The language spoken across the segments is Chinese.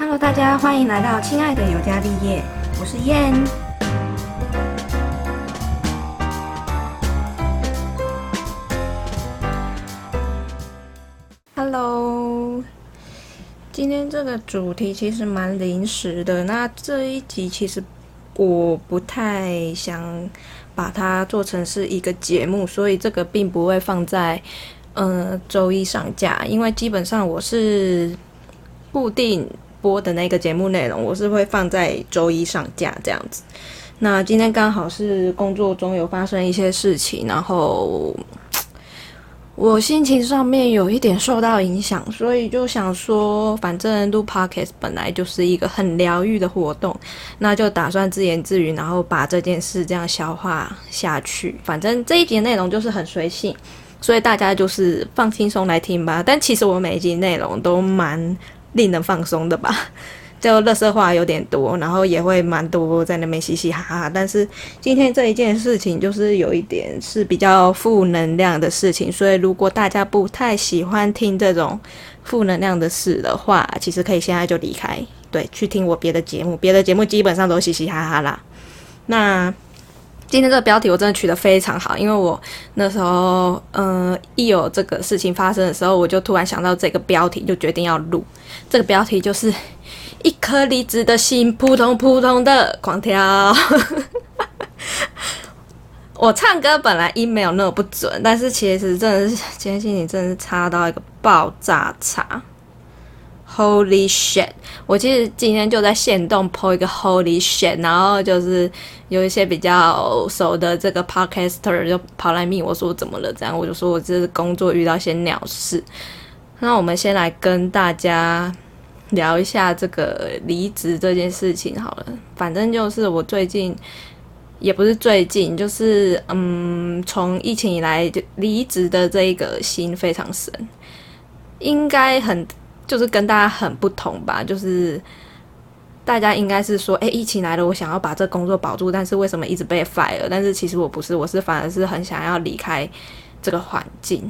Hello，大家欢迎来到亲爱的尤加利叶，我是燕。Hello，今天这个主题其实蛮临时的，那这一集其实我不太想把它做成是一个节目，所以这个并不会放在呃周一上架，因为基本上我是固定。播的那个节目内容，我是会放在周一上架这样子。那今天刚好是工作中有发生一些事情，然后我心情上面有一点受到影响，所以就想说，反正录 podcast 本来就是一个很疗愈的活动，那就打算自言自语，然后把这件事这样消化下去。反正这一集内容就是很随性，所以大家就是放轻松来听吧。但其实我每一集内容都蛮。令人放松的吧，就乐色话有点多，然后也会蛮多在那边嘻嘻哈哈。但是今天这一件事情就是有一点是比较负能量的事情，所以如果大家不太喜欢听这种负能量的事的话，其实可以现在就离开，对，去听我别的节目。别的节目基本上都嘻嘻哈哈啦。那。今天这个标题我真的取得非常好，因为我那时候，嗯，一有这个事情发生的时候，我就突然想到这个标题，就决定要录。这个标题就是 一颗离子的心扑通扑通的狂跳。我唱歌本来音没有那么不准，但是其实真的是今天心情真的是差到一个爆炸差。Holy shit！我其实今天就在线动 po 一个 Holy shit，然后就是有一些比较熟的这个 podcaster 就跑来密我说怎么了？这样我就说我这是工作遇到些鸟事。那我们先来跟大家聊一下这个离职这件事情好了。反正就是我最近也不是最近，就是嗯，从疫情以来就离职的这一个心非常深，应该很。就是跟大家很不同吧，就是大家应该是说，哎，疫情来了，我想要把这工作保住，但是为什么一直被 fire？但是其实我不是，我是反而是很想要离开这个环境。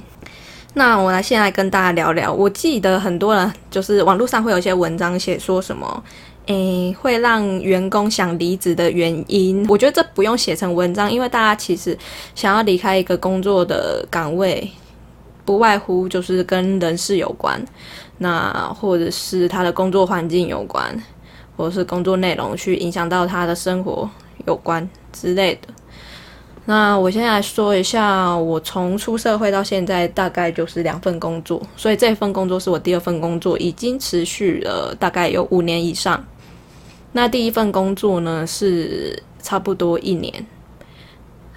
那我来现在跟大家聊聊，我记得很多人就是网络上会有一些文章写说什么，诶，会让员工想离职的原因，我觉得这不用写成文章，因为大家其实想要离开一个工作的岗位，不外乎就是跟人事有关。那或者是他的工作环境有关，或者是工作内容去影响到他的生活有关之类的。那我现在说一下，我从出社会到现在大概就是两份工作，所以这份工作是我第二份工作，已经持续了大概有五年以上。那第一份工作呢是差不多一年。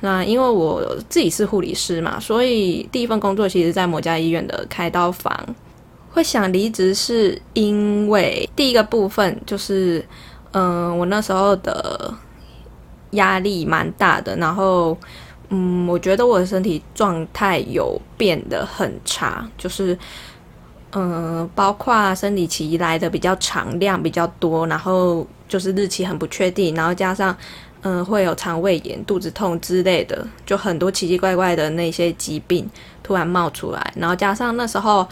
那因为我自己是护理师嘛，所以第一份工作其实在某家医院的开刀房。会想离职是因为第一个部分就是，嗯，我那时候的压力蛮大的，然后，嗯，我觉得我的身体状态有变得很差，就是，嗯，包括生理期来的比较长，量比较多，然后就是日期很不确定，然后加上，嗯，会有肠胃炎、肚子痛之类的，就很多奇奇怪怪的那些疾病突然冒出来，然后加上那时候。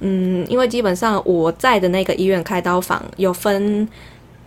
嗯，因为基本上我在的那个医院开刀房有分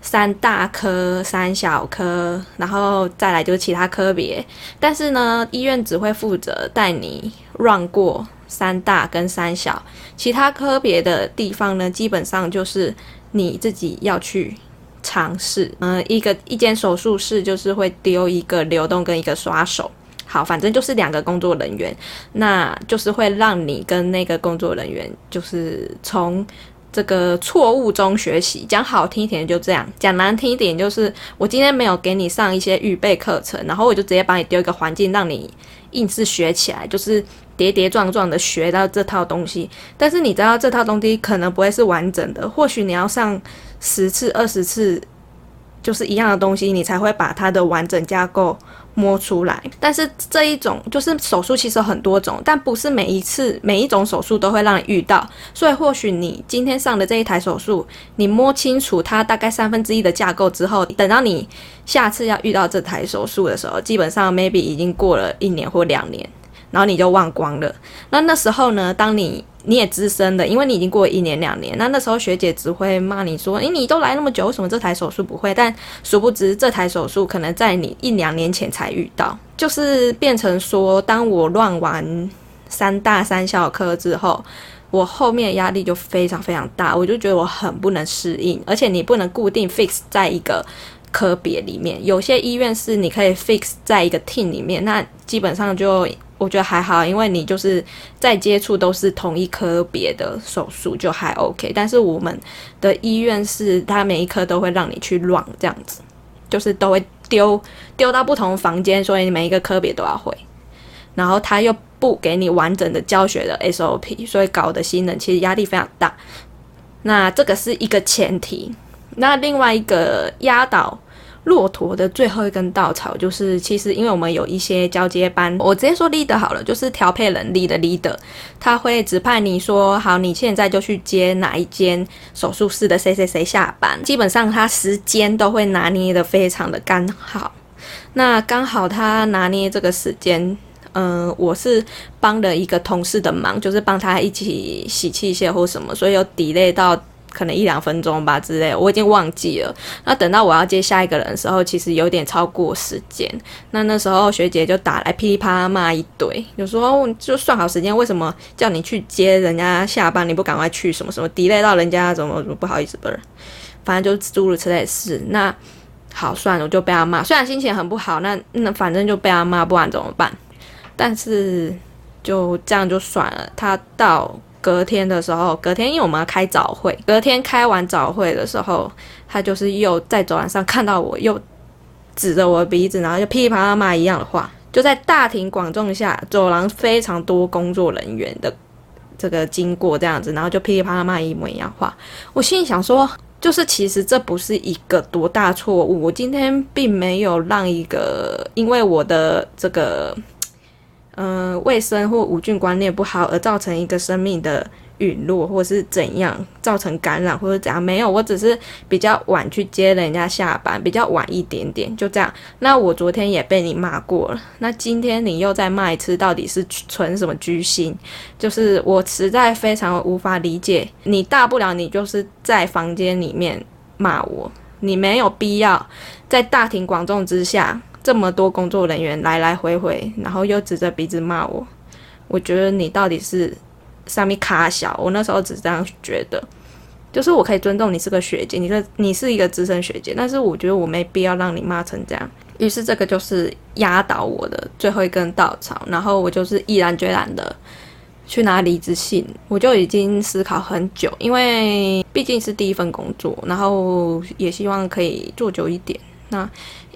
三大科、三小科，然后再来就是其他科别。但是呢，医院只会负责带你 run 过三大跟三小，其他科别的地方呢，基本上就是你自己要去尝试。嗯，一个一间手术室就是会丢一个流动跟一个刷手。好，反正就是两个工作人员，那就是会让你跟那个工作人员，就是从这个错误中学习。讲好听一点就这样，讲难听一点就是我今天没有给你上一些预备课程，然后我就直接把你丢一个环境，让你硬是学起来，就是跌跌撞撞的学到这套东西。但是你知道这套东西可能不会是完整的，或许你要上十次、二十次，就是一样的东西，你才会把它的完整架构。摸出来，但是这一种就是手术，其实很多种，但不是每一次每一种手术都会让你遇到。所以或许你今天上的这一台手术，你摸清楚它大概三分之一的架构之后，等到你下次要遇到这台手术的时候，基本上 maybe 已经过了一年或两年，然后你就忘光了。那那时候呢，当你你也资深的，因为你已经过了一年两年，那那时候学姐只会骂你说：“诶，你都来那么久，为什么这台手术不会？”但殊不知，这台手术可能在你一两年前才遇到，就是变成说，当我乱完三大三小科之后，我后面压力就非常非常大，我就觉得我很不能适应，而且你不能固定 fix 在一个科别里面，有些医院是你可以 fix 在一个 team 里面，那基本上就。我觉得还好，因为你就是再接触都是同一科别的手术，就还 OK。但是我们的医院是，它每一科都会让你去乱这样子，就是都会丢丢到不同房间，所以每一个科别都要会。然后他又不给你完整的教学的 SOP，所以搞得新人其实压力非常大。那这个是一个前提。那另外一个压倒。骆驼的最后一根稻草就是，其实因为我们有一些交接班，我直接说 leader 好了，就是调配能力的 leader，他会指派你说，好，你现在就去接哪一间手术室的谁谁谁下班，基本上他时间都会拿捏的非常的刚好。那刚好他拿捏这个时间，嗯，我是帮了一个同事的忙，就是帮他一起洗器械或什么，所以有 delay 到。可能一两分钟吧之类，我已经忘记了。那等到我要接下一个人的时候，其实有点超过时间。那那时候学姐就打来噼里啪啦骂一堆，有时候就算好时间，为什么叫你去接人家下班，你不赶快去？什么什么 delay 到人家怎么怎么不好意思不是？反正就诸如此类事。那好算了，我就被他骂。虽然心情很不好，那那反正就被他骂，不管怎么办。但是就这样就算了。他到。隔天的时候，隔天因为我们要开早会，隔天开完早会的时候，他就是又在走廊上看到我，又指着我的鼻子，然后就噼里啪啦骂一样的话，就在大庭广众下，走廊非常多工作人员的这个经过这样子，然后就噼里啪啦骂一模一样话。我心里想说，就是其实这不是一个多大错误，我今天并没有让一个因为我的这个。嗯，卫生或无菌观念不好而造成一个生命的陨落，或是怎样造成感染，或者怎样？没有，我只是比较晚去接人家下班，比较晚一点点，就这样。那我昨天也被你骂过了，那今天你又再骂一次，到底是存什么居心？就是我实在非常无法理解，你大不了你就是在房间里面骂我，你没有必要在大庭广众之下。这么多工作人员来来回回，然后又指着鼻子骂我，我觉得你到底是上面卡小？我那时候只这样觉得，就是我可以尊重你是个学姐，你说你是一个资深学姐，但是我觉得我没必要让你骂成这样。于是这个就是压倒我的最后一根稻草，然后我就是毅然决然的去拿离职信。我就已经思考很久，因为毕竟是第一份工作，然后也希望可以做久一点。那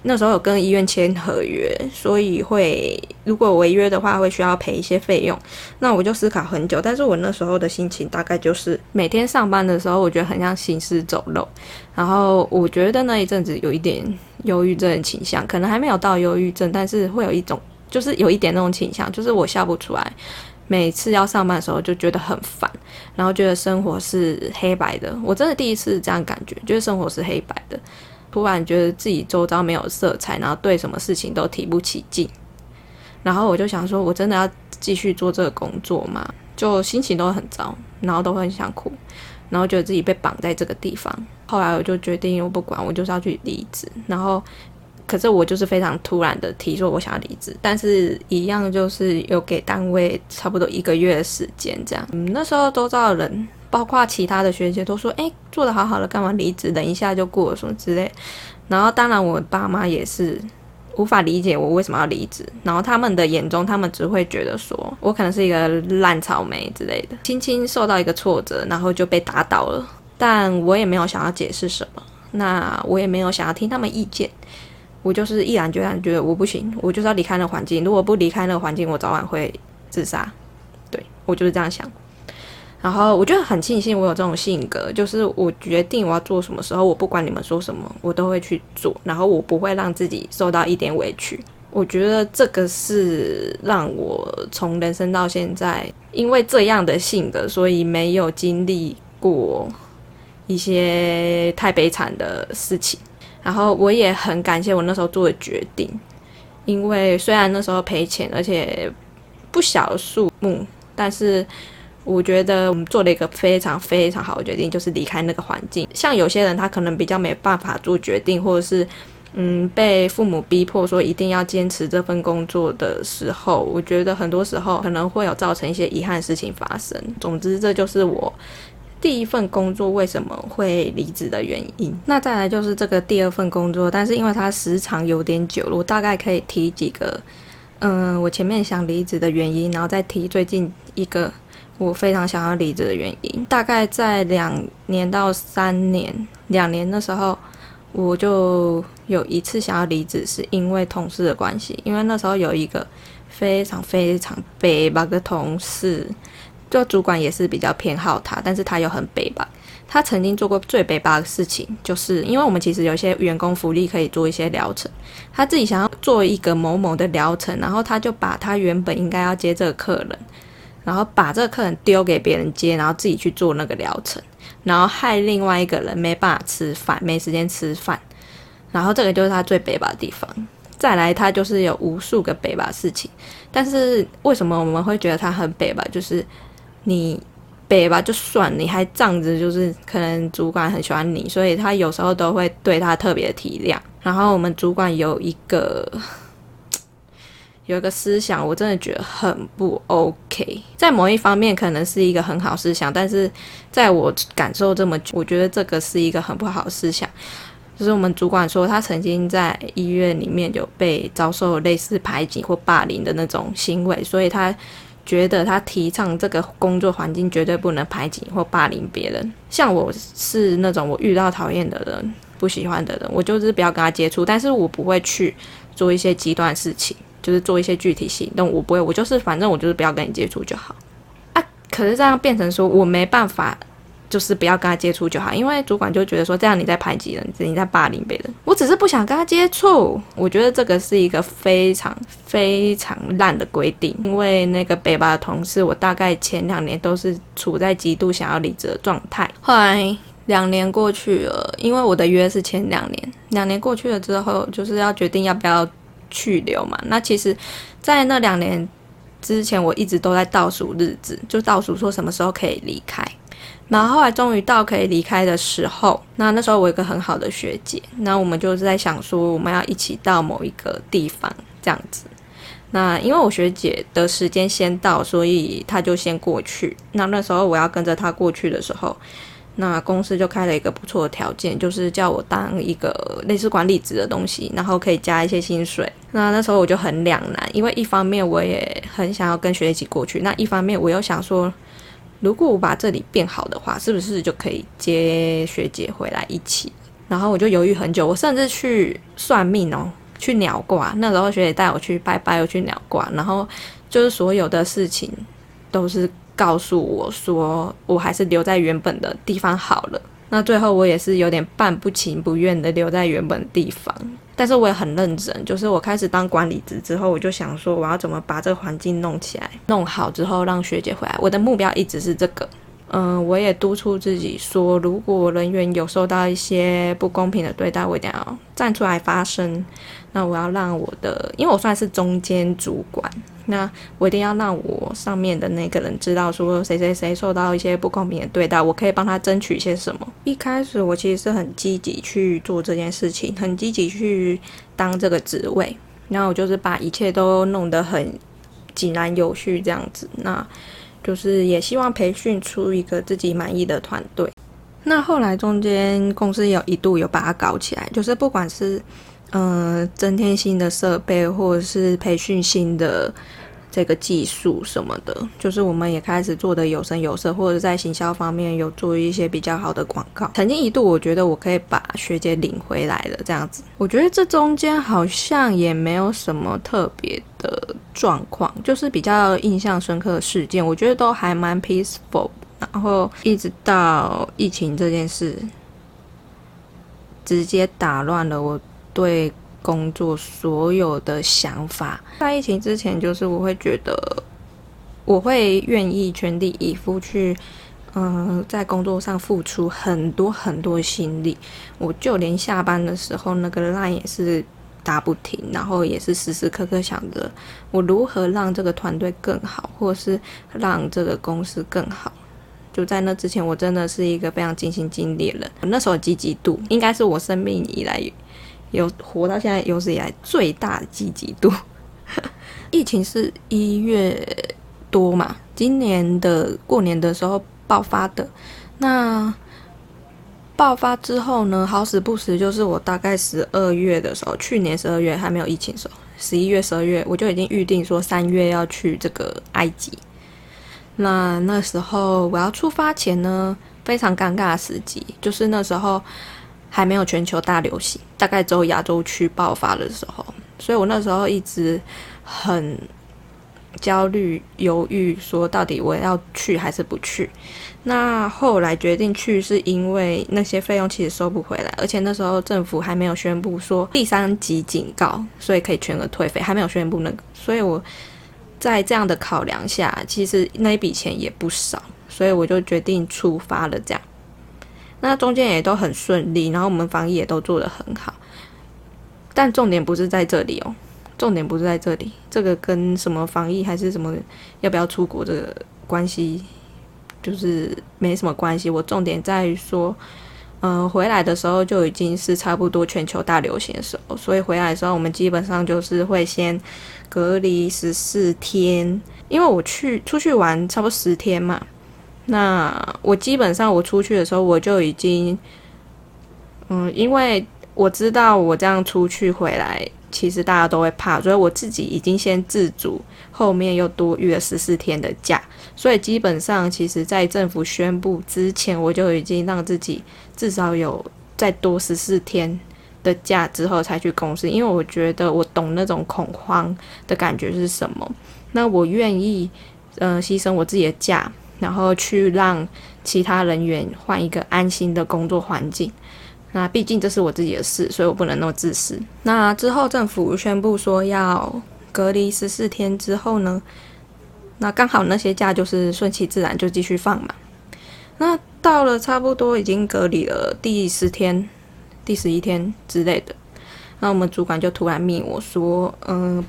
那时候有跟医院签合约，所以会如果违约的话，会需要赔一些费用。那我就思考很久，但是我那时候的心情大概就是每天上班的时候，我觉得很像行尸走肉。然后我觉得那一阵子有一点忧郁症倾向，可能还没有到忧郁症，但是会有一种就是有一点那种倾向，就是我笑不出来。每次要上班的时候就觉得很烦，然后觉得生活是黑白的。我真的第一次这样感觉，觉得生活是黑白的。突然觉得自己周遭没有色彩，然后对什么事情都提不起劲，然后我就想说，我真的要继续做这个工作吗？就心情都很糟，然后都很想哭，然后觉得自己被绑在这个地方。后来我就决定，我不管，我就是要去离职。然后，可是我就是非常突然的提说我想要离职，但是一样就是有给单位差不多一个月的时间这样。嗯，那时候周遭的人。包括其他的学姐都说：“哎，做的好好的，干嘛离职？等一下就过什么之类。”然后，当然我爸妈也是无法理解我为什么要离职。然后他们的眼中，他们只会觉得说我可能是一个烂草莓之类的，轻轻受到一个挫折，然后就被打倒了。但我也没有想要解释什么，那我也没有想要听他们意见。我就是毅然决然觉得我不行，我就是要离开那个环境。如果不离开那个环境，我早晚会自杀。对我就是这样想。然后我就很庆幸我有这种性格，就是我决定我要做什么时候，我不管你们说什么，我都会去做。然后我不会让自己受到一点委屈。我觉得这个是让我从人生到现在，因为这样的性格，所以没有经历过一些太悲惨的事情。然后我也很感谢我那时候做的决定，因为虽然那时候赔钱，而且不小数目，但是。我觉得我们做了一个非常非常好的决定，就是离开那个环境。像有些人他可能比较没办法做决定，或者是嗯被父母逼迫说一定要坚持这份工作的时候，我觉得很多时候可能会有造成一些遗憾事情发生。总之，这就是我第一份工作为什么会离职的原因。那再来就是这个第二份工作，但是因为它时长有点久了，我大概可以提几个，嗯，我前面想离职的原因，然后再提最近一个。我非常想要离职的原因，大概在两年到三年，两年的时候，我就有一次想要离职，是因为同事的关系。因为那时候有一个非常非常北吧的同事，就主管也是比较偏好他，但是他又很北吧。他曾经做过最北吧的事情，就是因为我们其实有些员工福利可以做一些疗程，他自己想要做一个某某的疗程，然后他就把他原本应该要接这个客人。然后把这个客人丢给别人接，然后自己去做那个疗程，然后害另外一个人没办法吃饭，没时间吃饭。然后这个就是他最北吧的地方。再来，他就是有无数个北吧事情。但是为什么我们会觉得他很北吧？就是你北吧就算，你还仗着就是可能主管很喜欢你，所以他有时候都会对他特别体谅。然后我们主管有一个。有一个思想，我真的觉得很不 OK。在某一方面可能是一个很好思想，但是在我感受这么久，我觉得这个是一个很不好的思想。就是我们主管说，他曾经在医院里面有被遭受类似排挤或霸凌的那种行为，所以他觉得他提倡这个工作环境绝对不能排挤或霸凌别人。像我是那种我遇到讨厌的人、不喜欢的人，我就是不要跟他接触，但是我不会去做一些极端事情。就是做一些具体行动，我不会，我就是反正我就是不要跟你接触就好啊。可是这样变成说我没办法，就是不要跟他接触就好，因为主管就觉得说这样你在排挤人，你在霸凌别人。我只是不想跟他接触，我觉得这个是一个非常非常烂的规定。因为那个北巴的同事，我大概前两年都是处在极度想要离职的状态。后来两年过去了，因为我的约是前两年，两年过去了之后，就是要决定要不要。去留嘛？那其实，在那两年之前，我一直都在倒数日子，就倒数说什么时候可以离开。然后后来终于到可以离开的时候，那那时候我有个很好的学姐，那我们就是在想说，我们要一起到某一个地方这样子。那因为我学姐的时间先到，所以她就先过去。那那时候我要跟着她过去的时候。那公司就开了一个不错的条件，就是叫我当一个类似管理职的东西，然后可以加一些薪水。那那时候我就很两难，因为一方面我也很想要跟学姐一起过去，那一方面我又想说，如果我把这里变好的话，是不是就可以接学姐回来一起？然后我就犹豫很久，我甚至去算命哦，去鸟卦。那时候学姐带我去拜拜，又去鸟卦，然后就是所有的事情都是。告诉我说，我还是留在原本的地方好了。那最后我也是有点半不情不愿的留在原本地方，但是我也很认真。就是我开始当管理职之后，我就想说，我要怎么把这个环境弄起来，弄好之后让学姐回来。我的目标一直是这个。嗯，我也督促自己说，如果人员有受到一些不公平的对待，我一定要站出来发声。那我要让我的，因为我算是中间主管。那我一定要让我上面的那个人知道，说谁谁谁受到一些不公平的对待，我可以帮他争取些什么。一开始我其实是很积极去做这件事情，很积极去当这个职位，然后我就是把一切都弄得很井然有序这样子。那就是也希望培训出一个自己满意的团队。那后来中间公司有一度有把它搞起来，就是不管是。嗯，增添新的设备，或者是培训新的这个技术什么的，就是我们也开始做的有声有色，或者在行销方面有做一些比较好的广告。曾经一度，我觉得我可以把学姐领回来了，这样子。我觉得这中间好像也没有什么特别的状况，就是比较印象深刻的事件，我觉得都还蛮 peaceful。然后一直到疫情这件事，直接打乱了我。对工作所有的想法，在疫情之前，就是我会觉得我会愿意全力以赴去，嗯，在工作上付出很多很多心力。我就连下班的时候，那个 line 也是打不停，然后也是时时刻刻想着我如何让这个团队更好，或是让这个公司更好。就在那之前，我真的是一个非常尽心尽力的人。那时候积极度应该是我生命以来有活到现在有史以来最大的积极度。疫情是一月多嘛，今年的过年的时候爆发的。那爆发之后呢，好死不死就是我大概十二月的时候，去年十二月还没有疫情的时候，十一月、十二月我就已经预定说三月要去这个埃及。那那时候我要出发前呢，非常尴尬的时机，就是那时候还没有全球大流行，大概只有亚洲区爆发的时候，所以我那时候一直很焦虑、犹豫，说到底我要去还是不去。那后来决定去，是因为那些费用其实收不回来，而且那时候政府还没有宣布说第三级警告，所以可以全额退费，还没有宣布那个，所以我。在这样的考量下，其实那一笔钱也不少，所以我就决定出发了。这样，那中间也都很顺利，然后我们防疫也都做得很好。但重点不是在这里哦，重点不是在这里，这个跟什么防疫还是什么要不要出国这个关系，就是没什么关系。我重点在于说。嗯，回来的时候就已经是差不多全球大流行的时候，所以回来的时候我们基本上就是会先隔离十四天，因为我去出去玩差不多十天嘛。那我基本上我出去的时候我就已经，嗯，因为我知道我这样出去回来。其实大家都会怕，所以我自己已经先自主，后面又多预了十四天的假，所以基本上其实，在政府宣布之前，我就已经让自己至少有再多十四天的假之后才去公司，因为我觉得我懂那种恐慌的感觉是什么，那我愿意，嗯，牺牲我自己的假，然后去让其他人员换一个安心的工作环境。那毕竟这是我自己的事，所以我不能那么自私。那之后政府宣布说要隔离十四天之后呢，那刚好那些假就是顺其自然就继续放嘛。那到了差不多已经隔离了第十天、第十一天之类的，那我们主管就突然密我说，嗯。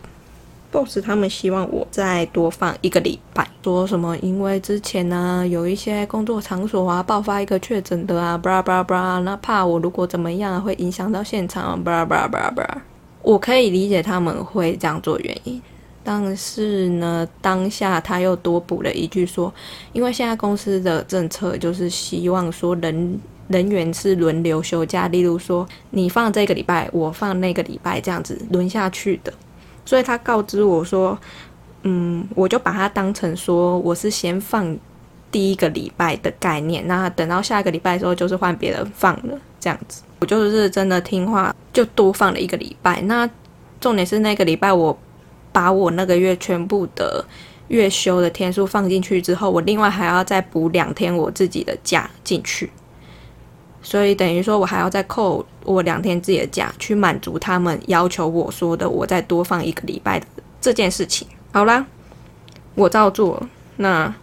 Boss 他们希望我再多放一个礼拜，说什么？因为之前呢有一些工作场所啊爆发一个确诊的啊，巴拉巴拉巴拉，那怕我如果怎么样会影响到现场，巴拉巴拉巴拉巴拉。我可以理解他们会这样做原因，但是呢，当下他又多补了一句说，因为现在公司的政策就是希望说人人员是轮流休假，例如说你放这个礼拜，我放那个礼拜，这样子轮下去的。所以他告知我说，嗯，我就把它当成说我是先放第一个礼拜的概念，那等到下一个礼拜的时候就是换别人放了这样子。我就是真的听话，就多放了一个礼拜。那重点是那个礼拜我把我那个月全部的月休的天数放进去之后，我另外还要再补两天我自己的假进去。所以等于说，我还要再扣我两天自己的假，去满足他们要求我说的，我再多放一个礼拜的这件事情。好啦，我照做。那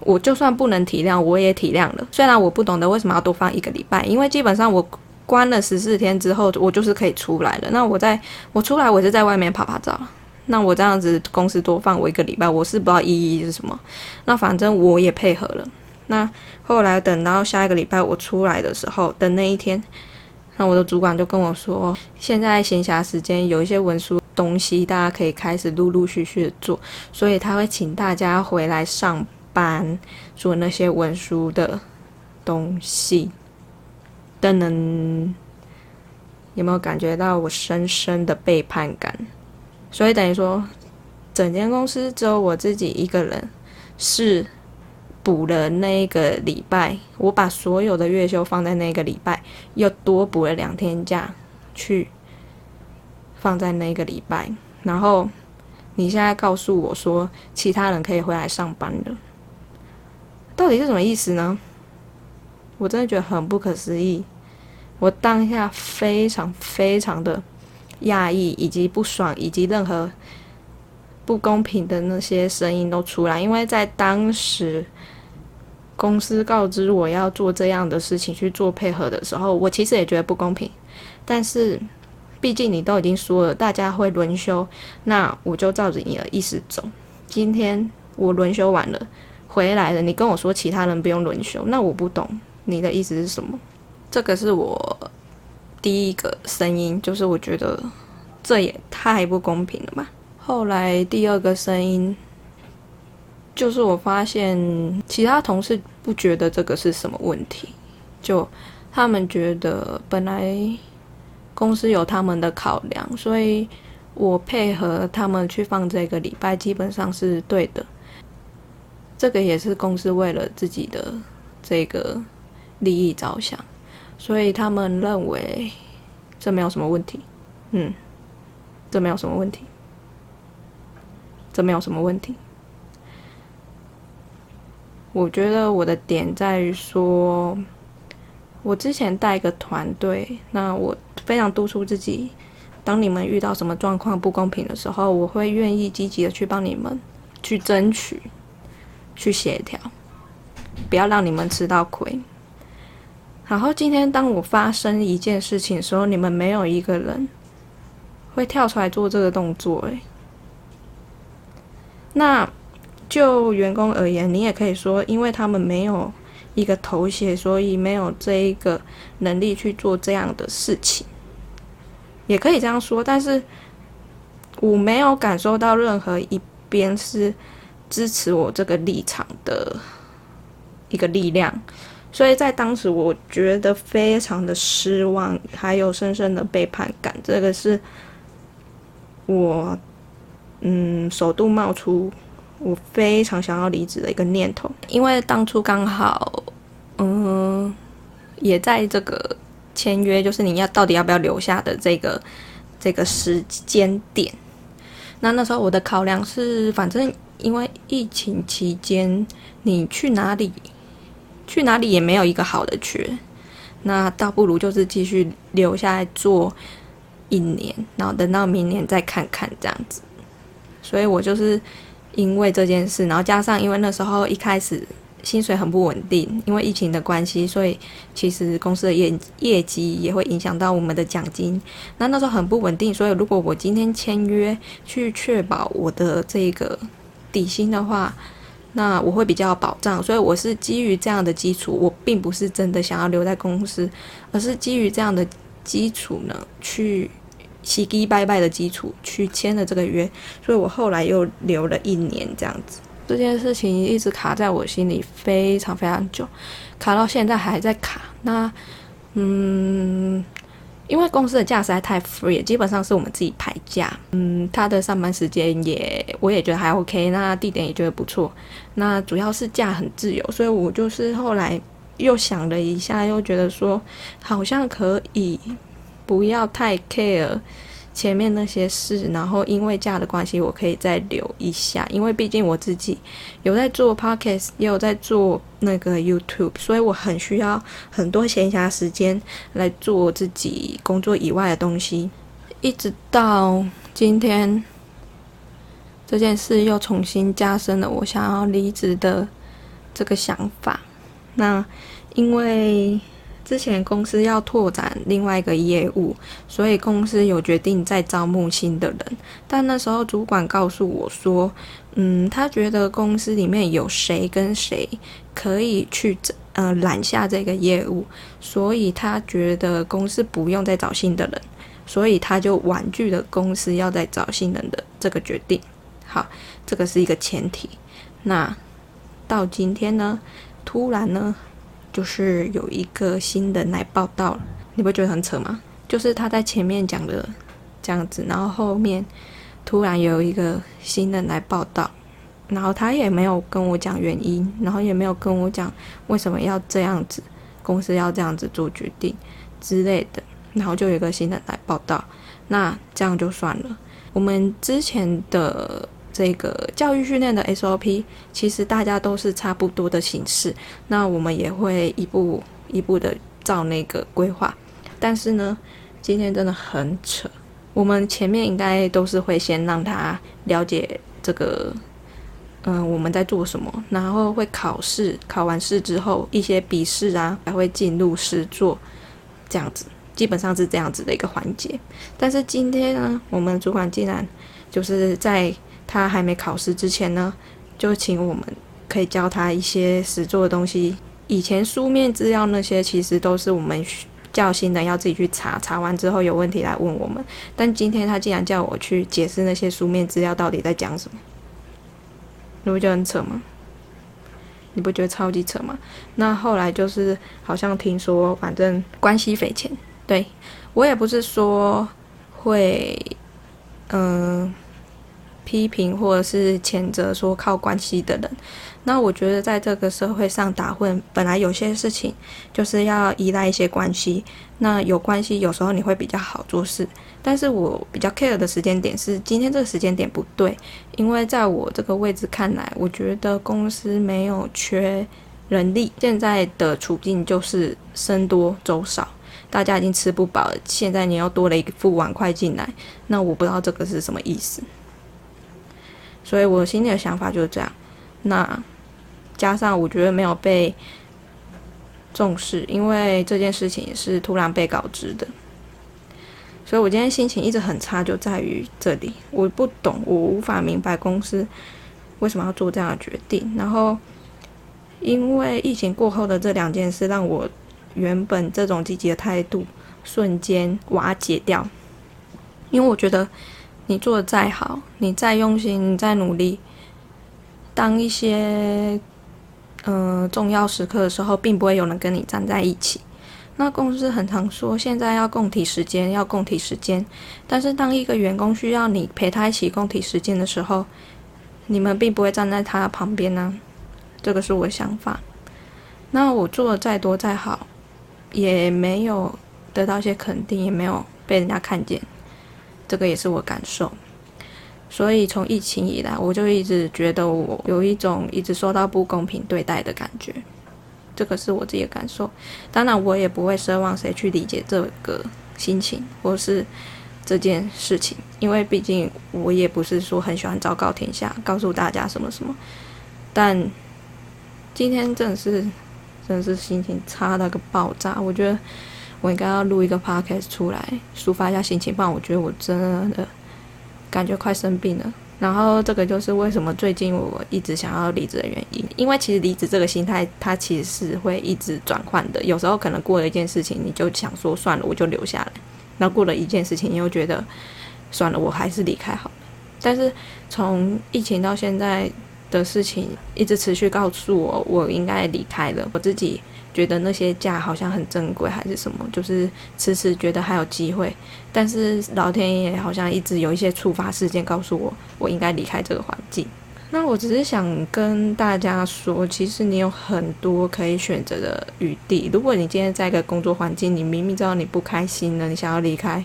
我就算不能体谅，我也体谅了。虽然我不懂得为什么要多放一个礼拜，因为基本上我关了十四天之后，我就是可以出来了。那我在我出来，我是在外面拍拍照。那我这样子公司多放我一个礼拜，我是不知道意义是什么。那反正我也配合了。那后来等到下一个礼拜我出来的时候的那一天，那我的主管就跟我说，现在闲暇时间有一些文书东西，大家可以开始陆陆续续的做，所以他会请大家回来上班做那些文书的东西。噔噔，有没有感觉到我深深的背叛感？所以等于说，整间公司只有我自己一个人是。补了那个礼拜，我把所有的月休放在那个礼拜，又多补了两天假，去放在那个礼拜。然后你现在告诉我说，其他人可以回来上班了，到底是什么意思呢？我真的觉得很不可思议。我当下非常非常的讶异，以及不爽，以及任何不公平的那些声音都出来，因为在当时。公司告知我要做这样的事情去做配合的时候，我其实也觉得不公平。但是，毕竟你都已经说了，大家会轮休，那我就照着你的意思走。今天我轮休完了，回来了，你跟我说其他人不用轮休，那我不懂你的意思是什么？这个是我第一个声音，就是我觉得这也太不公平了吧。后来第二个声音，就是我发现其他同事不觉得这个是什么问题，就他们觉得本来公司有他们的考量，所以我配合他们去放这个礼拜，基本上是对的。这个也是公司为了自己的这个利益着想。所以他们认为这没有什么问题，嗯，这没有什么问题，这没有什么问题。我觉得我的点在于说，我之前带一个团队，那我非常督促自己，当你们遇到什么状况不公平的时候，我会愿意积极的去帮你们去争取、去协调，不要让你们吃到亏。然后今天当我发生一件事情的时候，你们没有一个人会跳出来做这个动作，诶，那就员工而言，你也可以说，因为他们没有一个头衔，所以没有这一个能力去做这样的事情，也可以这样说。但是我没有感受到任何一边是支持我这个立场的一个力量。所以在当时，我觉得非常的失望，还有深深的背叛感。这个是我，嗯，首度冒出我非常想要离职的一个念头。因为当初刚好，嗯，也在这个签约，就是你要到底要不要留下的这个这个时间点。那那时候我的考量是，反正因为疫情期间，你去哪里？去哪里也没有一个好的缺，那倒不如就是继续留下来做一年，然后等到明年再看看这样子。所以我就是因为这件事，然后加上因为那时候一开始薪水很不稳定，因为疫情的关系，所以其实公司的业业绩也会影响到我们的奖金。那那时候很不稳定，所以如果我今天签约去确保我的这个底薪的话。那我会比较保障，所以我是基于这样的基础，我并不是真的想要留在公司，而是基于这样的基础呢，去洗洗拜拜的基础去签了这个约，所以我后来又留了一年这样子。这件事情一直卡在我心里非常非常久，卡到现在还在卡。那，嗯。因为公司的假实在太 free，基本上是我们自己排假。嗯，他的上班时间也，我也觉得还 OK，那地点也觉得不错。那主要是假很自由，所以我就是后来又想了一下，又觉得说好像可以不要太 care。前面那些事，然后因为假的关系，我可以再留一下，因为毕竟我自己有在做 podcast，也有在做那个 YouTube，所以我很需要很多闲暇时间来做自己工作以外的东西。一直到今天，这件事又重新加深了我想要离职的这个想法。那因为。之前公司要拓展另外一个业务，所以公司有决定再招募新的人。但那时候主管告诉我说：“嗯，他觉得公司里面有谁跟谁可以去呃揽下这个业务，所以他觉得公司不用再找新的人，所以他就婉拒了公司要再找新人的这个决定。好，这个是一个前提。那到今天呢，突然呢？”就是有一个新人来报道，你不觉得很扯吗？就是他在前面讲的这样子，然后后面突然有一个新人来报道，然后他也没有跟我讲原因，然后也没有跟我讲为什么要这样子，公司要这样子做决定之类的，然后就有一个新人来报道，那这样就算了。我们之前的。这个教育训练的 SOP，其实大家都是差不多的形式，那我们也会一步一步的照那个规划。但是呢，今天真的很扯。我们前面应该都是会先让他了解这个，嗯，我们在做什么，然后会考试，考完试之后一些笔试啊，还会进入试做这样子。基本上是这样子的一个环节。但是今天呢，我们主管竟然就是在他还没考试之前呢，就请我们可以教他一些实做的东西。以前书面资料那些其实都是我们教新人要自己去查，查完之后有问题来问我们。但今天他竟然叫我去解释那些书面资料到底在讲什么，你不觉得很扯吗？你不觉得超级扯吗？那后来就是好像听说，反正关系匪浅。对我也不是说会，嗯。批评或者是谴责说靠关系的人，那我觉得在这个社会上打混，本来有些事情就是要依赖一些关系。那有关系有时候你会比较好做事，但是我比较 care 的时间点是今天这个时间点不对，因为在我这个位置看来，我觉得公司没有缺人力，现在的处境就是生多粥少，大家已经吃不饱了，现在你又多了一副碗筷进来，那我不知道这个是什么意思。所以我心里的想法就是这样，那加上我觉得没有被重视，因为这件事情是突然被告知的，所以我今天心情一直很差，就在于这里，我不懂，我无法明白公司为什么要做这样的决定。然后，因为疫情过后的这两件事，让我原本这种积极的态度瞬间瓦解掉，因为我觉得。你做的再好，你再用心，你再努力，当一些嗯重要时刻的时候，并不会有人跟你站在一起。那公司很常说，现在要共体时间，要共体时间。但是当一个员工需要你陪他一起共体时间的时候，你们并不会站在他旁边呢。这个是我的想法。那我做的再多再好，也没有得到一些肯定，也没有被人家看见。这个也是我感受，所以从疫情以来，我就一直觉得我有一种一直受到不公平对待的感觉，这个是我自己的感受。当然，我也不会奢望谁去理解这个心情或是这件事情，因为毕竟我也不是说很喜欢昭告天下，告诉大家什么什么。但今天真的是，真的是心情差到个爆炸，我觉得。我应该要录一个 podcast 出来抒发一下心情，不然我觉得我真的感觉快生病了。然后这个就是为什么最近我一直想要离职的原因，因为其实离职这个心态它其实是会一直转换的。有时候可能过了一件事情，你就想说算了，我就留下来；然后过了一件事情，又觉得算了，我还是离开好了。但是从疫情到现在的事情一直持续告诉我，我应该离开了，我自己。觉得那些假好像很珍贵，还是什么？就是迟迟觉得还有机会，但是老天爷好像一直有一些触发事件告诉我，我应该离开这个环境。那我只是想跟大家说，其实你有很多可以选择的余地。如果你今天在一个工作环境，你明明知道你不开心了，你想要离开，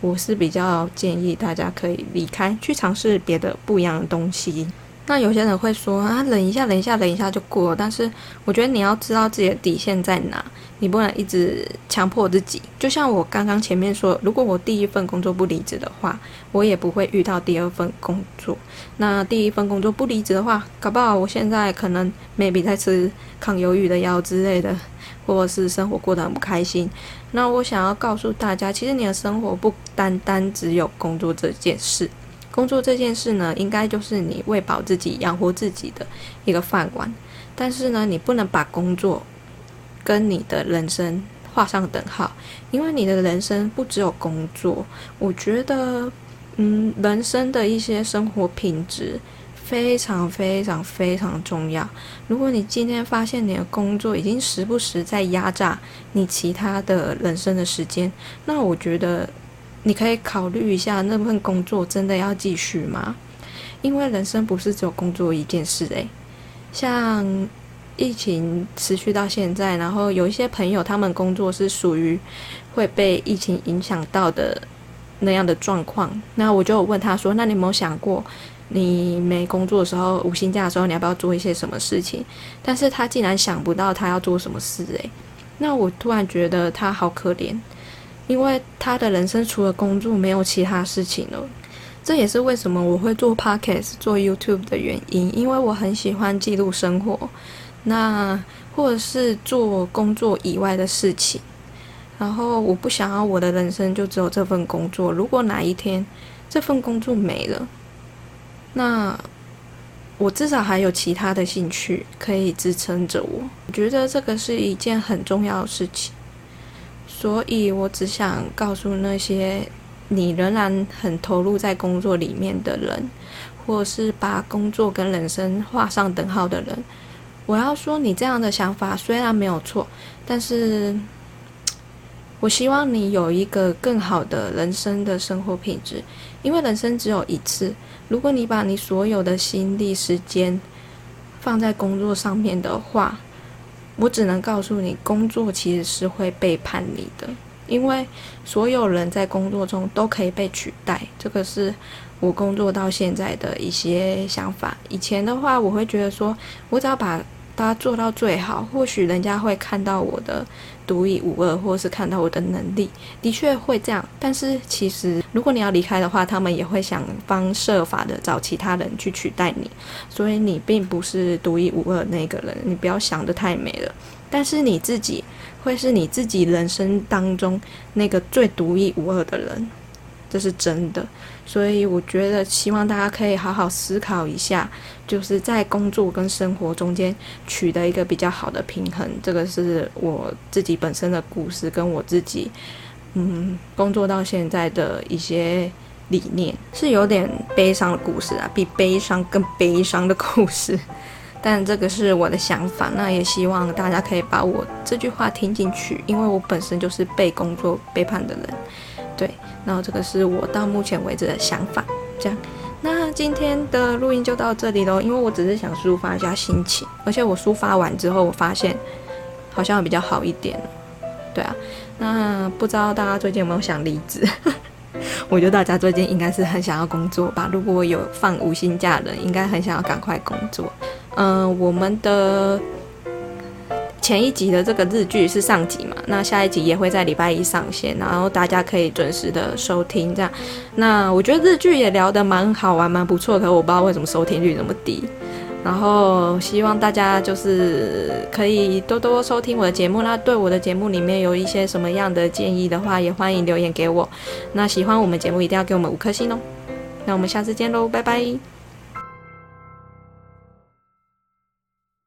我是比较建议大家可以离开，去尝试别的不一样的东西。那有些人会说啊，忍一下，忍一下，忍一下就过了。但是我觉得你要知道自己的底线在哪，你不能一直强迫自己。就像我刚刚前面说，如果我第一份工作不离职的话，我也不会遇到第二份工作。那第一份工作不离职的话，搞不好我现在可能 maybe 在吃抗忧郁的药之类的，或者是生活过得很不开心。那我想要告诉大家，其实你的生活不单单只有工作这件事。工作这件事呢，应该就是你喂饱自己、养活自己的一个饭碗。但是呢，你不能把工作跟你的人生画上等号，因为你的人生不只有工作。我觉得，嗯，人生的一些生活品质非常非常非常重要。如果你今天发现你的工作已经时不时在压榨你其他的人生的时间，那我觉得。你可以考虑一下，那份工作真的要继续吗？因为人生不是只有工作一件事诶。像疫情持续到现在，然后有一些朋友，他们工作是属于会被疫情影响到的那样的状况。那我就问他说：“那你有没有想过，你没工作的时候，无薪假的时候，你要不要做一些什么事情？”但是他竟然想不到他要做什么事诶。那我突然觉得他好可怜。因为他的人生除了工作没有其他事情了，这也是为什么我会做 podcast、做 YouTube 的原因。因为我很喜欢记录生活，那或者是做工作以外的事情。然后我不想要我的人生就只有这份工作。如果哪一天这份工作没了，那我至少还有其他的兴趣可以支撑着我。我觉得这个是一件很重要的事情，所以我只想告诉那些你仍然很投入在工作里面的人，或是把工作跟人生画上等号的人，我要说你这样的想法虽然没有错，但是。我希望你有一个更好的人生的生活品质，因为人生只有一次。如果你把你所有的心力、时间放在工作上面的话，我只能告诉你，工作其实是会背叛你的。因为所有人在工作中都可以被取代，这个是我工作到现在的一些想法。以前的话，我会觉得说，我只要把它做到最好，或许人家会看到我的。独一无二，或是看到我的能力，的确会这样。但是其实，如果你要离开的话，他们也会想方设法的找其他人去取代你。所以你并不是独一无二那个人，你不要想的太美了。但是你自己会是你自己人生当中那个最独一无二的人。这是真的，所以我觉得希望大家可以好好思考一下，就是在工作跟生活中间取得一个比较好的平衡。这个是我自己本身的故事，跟我自己嗯工作到现在的一些理念，是有点悲伤的故事啊，比悲伤更悲伤的故事。但这个是我的想法，那也希望大家可以把我这句话听进去，因为我本身就是被工作背叛的人。对，然后这个是我到目前为止的想法，这样。那今天的录音就到这里喽，因为我只是想抒发一下心情，而且我抒发完之后，我发现好像比较好一点。对啊，那不知道大家最近有没有想离职？我觉得大家最近应该是很想要工作吧。如果有放无薪假的，应该很想要赶快工作。嗯，我们的。前一集的这个日剧是上集嘛？那下一集也会在礼拜一上线，然后大家可以准时的收听。这样，那我觉得日剧也聊得蛮好玩、蛮不错，可我不知道为什么收听率那么低。然后希望大家就是可以多多收听我的节目。那对我的节目里面有一些什么样的建议的话，也欢迎留言给我。那喜欢我们节目一定要给我们五颗星哦。那我们下次见喽，拜拜。